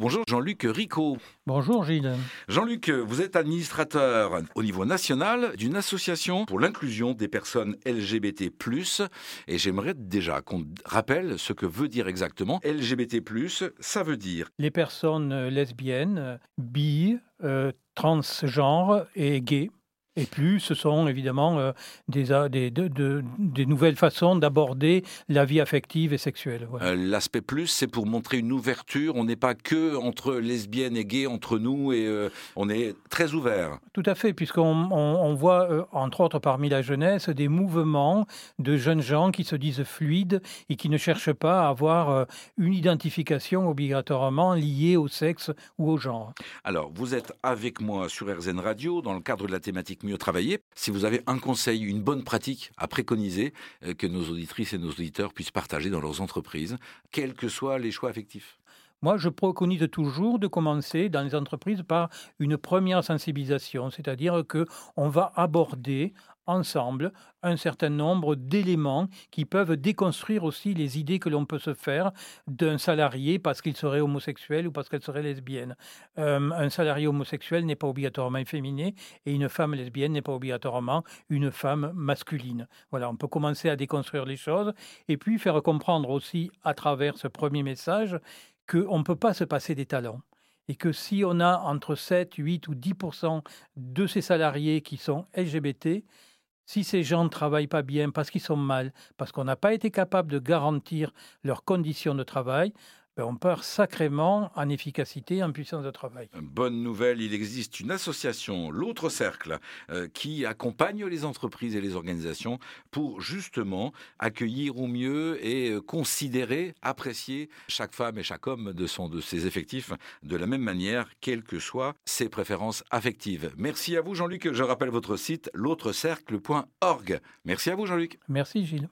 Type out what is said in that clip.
Bonjour Jean-Luc Rico. Bonjour Gilles. Jean-Luc, vous êtes administrateur au niveau national d'une association pour l'inclusion des personnes LGBT+. Et j'aimerais déjà qu'on rappelle ce que veut dire exactement LGBT+. Ça veut dire Les personnes lesbiennes, bi, euh, transgenres et gays. Et plus, ce sont évidemment euh, des, des, des, nouvelles façons d'aborder la vie affective et sexuelle. Euh, l'aspect plus, c'est pour montrer une ouverture. On n'est pas que entre lesbiennes et gays, entre nous, et euh, on est très ouvert. Tout à fait, puisqu'on on, voit, entre autres parmi la jeunesse, des mouvements de jeunes gens qui se disent fluides et qui ne cherchent pas à avoir une identification obligatoirement liée au sexe ou au genre. Alors, vous êtes avec moi sur RZN Radio dans le cadre de la thématique mieux travailler. Si vous avez un conseil, une bonne pratique à préconiser euh, que nos auditrices et nos auditeurs puissent partager dans leurs entreprises, quels que soient les choix affectifs. Moi, je préconise toujours de commencer dans les entreprises par une première sensibilisation, c'est-à-dire que on va aborder ensemble un certain nombre d'éléments qui peuvent déconstruire aussi les idées que l'on peut se faire d'un salarié parce qu'il serait homosexuel ou parce qu'elle serait lesbienne. Euh, un salarié homosexuel n'est pas obligatoirement efféminé et une femme lesbienne n'est pas obligatoirement une femme masculine. Voilà, on peut commencer à déconstruire les choses et puis faire comprendre aussi à travers ce premier message qu'on ne peut pas se passer des talents et que si on a entre 7, 8 ou 10% de ces salariés qui sont LGBT, si ces gens ne travaillent pas bien parce qu'ils sont mal, parce qu'on n'a pas été capable de garantir leurs conditions de travail, on perd sacrément en efficacité, en puissance de travail. Bonne nouvelle, il existe une association, l'autre cercle, euh, qui accompagne les entreprises et les organisations pour justement accueillir au mieux et euh, considérer, apprécier chaque femme et chaque homme de, son, de ses effectifs de la même manière, quelles que soient ses préférences affectives. Merci à vous Jean-Luc, je rappelle votre site l'autrecercle.org. Merci à vous Jean-Luc. Merci Gilles.